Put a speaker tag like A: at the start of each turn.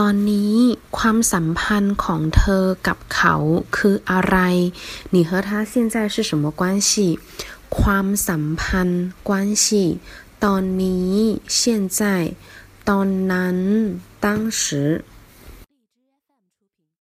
A: ตอนนี้ความสัมพันธ์ของเธอกับเขาคืออะไร你和他现在是什么关系ความสัมพันธ์关系ตอนนี้现在ตอนนั้น当时